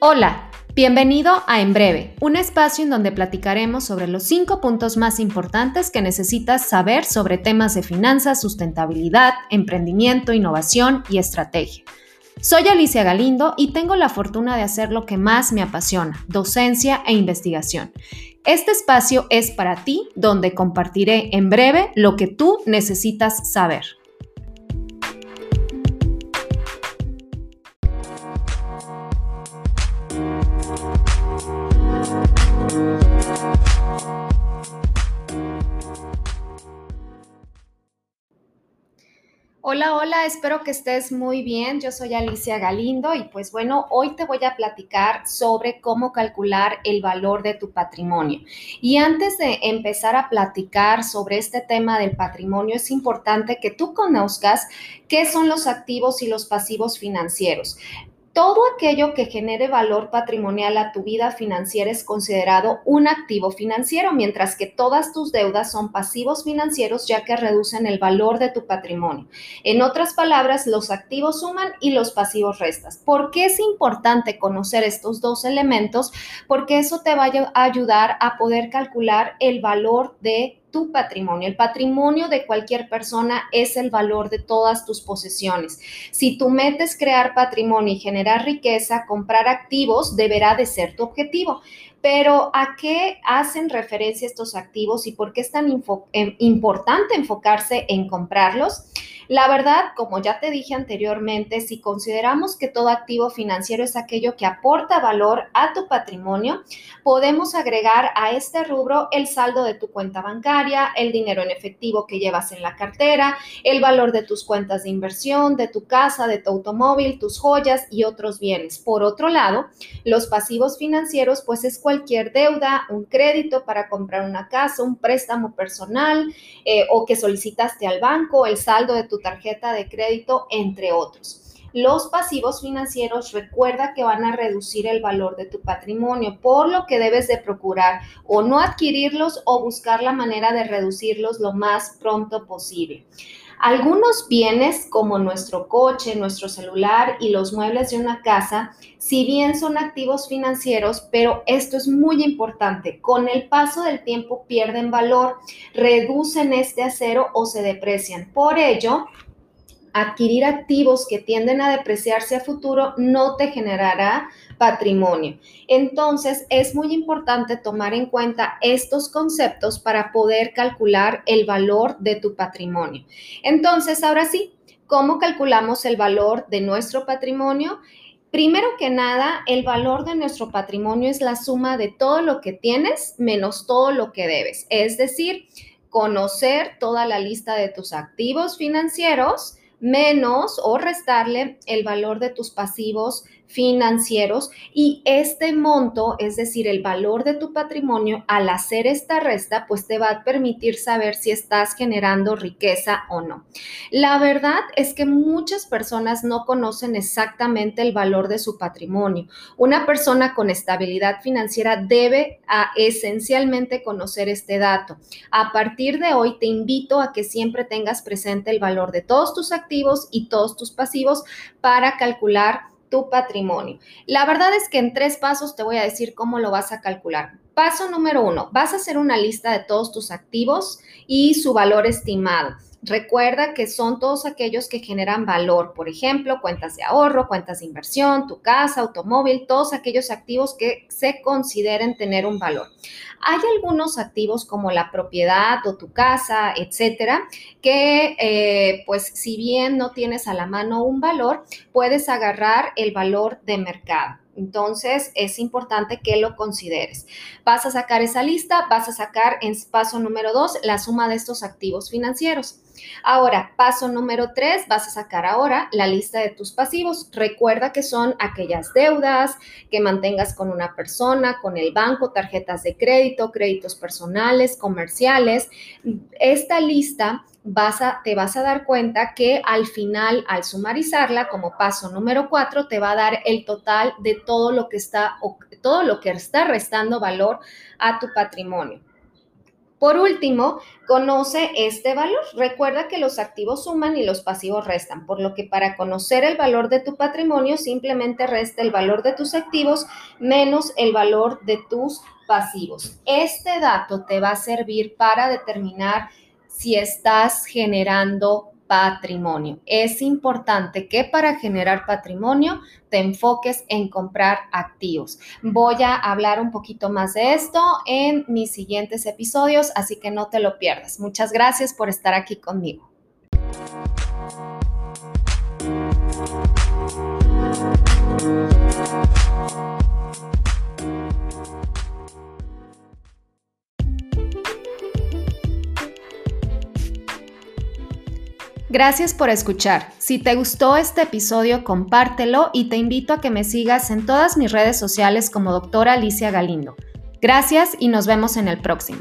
Hola, bienvenido a En Breve, un espacio en donde platicaremos sobre los cinco puntos más importantes que necesitas saber sobre temas de finanzas, sustentabilidad, emprendimiento, innovación y estrategia. Soy Alicia Galindo y tengo la fortuna de hacer lo que más me apasiona, docencia e investigación. Este espacio es para ti, donde compartiré en breve lo que tú necesitas saber. Hola, hola, espero que estés muy bien. Yo soy Alicia Galindo y pues bueno, hoy te voy a platicar sobre cómo calcular el valor de tu patrimonio. Y antes de empezar a platicar sobre este tema del patrimonio, es importante que tú conozcas qué son los activos y los pasivos financieros todo aquello que genere valor patrimonial a tu vida financiera es considerado un activo financiero, mientras que todas tus deudas son pasivos financieros ya que reducen el valor de tu patrimonio. En otras palabras, los activos suman y los pasivos restas. ¿Por qué es importante conocer estos dos elementos? Porque eso te va a ayudar a poder calcular el valor de tu patrimonio. El patrimonio de cualquier persona es el valor de todas tus posesiones. Si tú metes crear patrimonio y generar riqueza, comprar activos deberá de ser tu objetivo. Pero ¿a qué hacen referencia estos activos y por qué es tan eh, importante enfocarse en comprarlos? La verdad, como ya te dije anteriormente, si consideramos que todo activo financiero es aquello que aporta valor a tu patrimonio, podemos agregar a este rubro el saldo de tu cuenta bancaria, el dinero en efectivo que llevas en la cartera, el valor de tus cuentas de inversión, de tu casa, de tu automóvil, tus joyas y otros bienes. Por otro lado, los pasivos financieros, pues es cualquier deuda, un crédito para comprar una casa, un préstamo personal eh, o que solicitaste al banco, el saldo de tu tarjeta de crédito, entre otros. Los pasivos financieros recuerda que van a reducir el valor de tu patrimonio, por lo que debes de procurar o no adquirirlos o buscar la manera de reducirlos lo más pronto posible. Algunos bienes como nuestro coche, nuestro celular y los muebles de una casa, si bien son activos financieros, pero esto es muy importante, con el paso del tiempo pierden valor, reducen este acero o se deprecian. Por ello, adquirir activos que tienden a depreciarse a futuro no te generará patrimonio. Entonces, es muy importante tomar en cuenta estos conceptos para poder calcular el valor de tu patrimonio. Entonces, ahora sí, ¿cómo calculamos el valor de nuestro patrimonio? Primero que nada, el valor de nuestro patrimonio es la suma de todo lo que tienes menos todo lo que debes. Es decir, conocer toda la lista de tus activos financieros menos o restarle el valor de tus pasivos financieros y este monto, es decir, el valor de tu patrimonio, al hacer esta resta, pues te va a permitir saber si estás generando riqueza o no. La verdad es que muchas personas no conocen exactamente el valor de su patrimonio. Una persona con estabilidad financiera debe a, esencialmente conocer este dato. A partir de hoy te invito a que siempre tengas presente el valor de todos tus activos y todos tus pasivos para calcular tu patrimonio. La verdad es que en tres pasos te voy a decir cómo lo vas a calcular. Paso número uno, vas a hacer una lista de todos tus activos y su valor estimado. Recuerda que son todos aquellos que generan valor, por ejemplo, cuentas de ahorro, cuentas de inversión, tu casa, automóvil, todos aquellos activos que se consideren tener un valor. Hay algunos activos como la propiedad o tu casa, etcétera, que eh, pues si bien no tienes a la mano un valor, puedes agarrar el valor de mercado. Entonces, es importante que lo consideres. Vas a sacar esa lista, vas a sacar en paso número dos la suma de estos activos financieros. Ahora, paso número tres, vas a sacar ahora la lista de tus pasivos. Recuerda que son aquellas deudas que mantengas con una persona, con el banco, tarjetas de crédito, créditos personales, comerciales. Esta lista te vas a dar cuenta que al final, al sumarizarla como paso número cuatro, te va a dar el total de todo lo que está, todo lo que está restando valor a tu patrimonio. Por último, conoce este valor. Recuerda que los activos suman y los pasivos restan, por lo que para conocer el valor de tu patrimonio simplemente resta el valor de tus activos menos el valor de tus pasivos. Este dato te va a servir para determinar si estás generando patrimonio. Es importante que para generar patrimonio te enfoques en comprar activos. Voy a hablar un poquito más de esto en mis siguientes episodios, así que no te lo pierdas. Muchas gracias por estar aquí conmigo. Gracias por escuchar. Si te gustó este episodio, compártelo y te invito a que me sigas en todas mis redes sociales como doctora Alicia Galindo. Gracias y nos vemos en el próximo.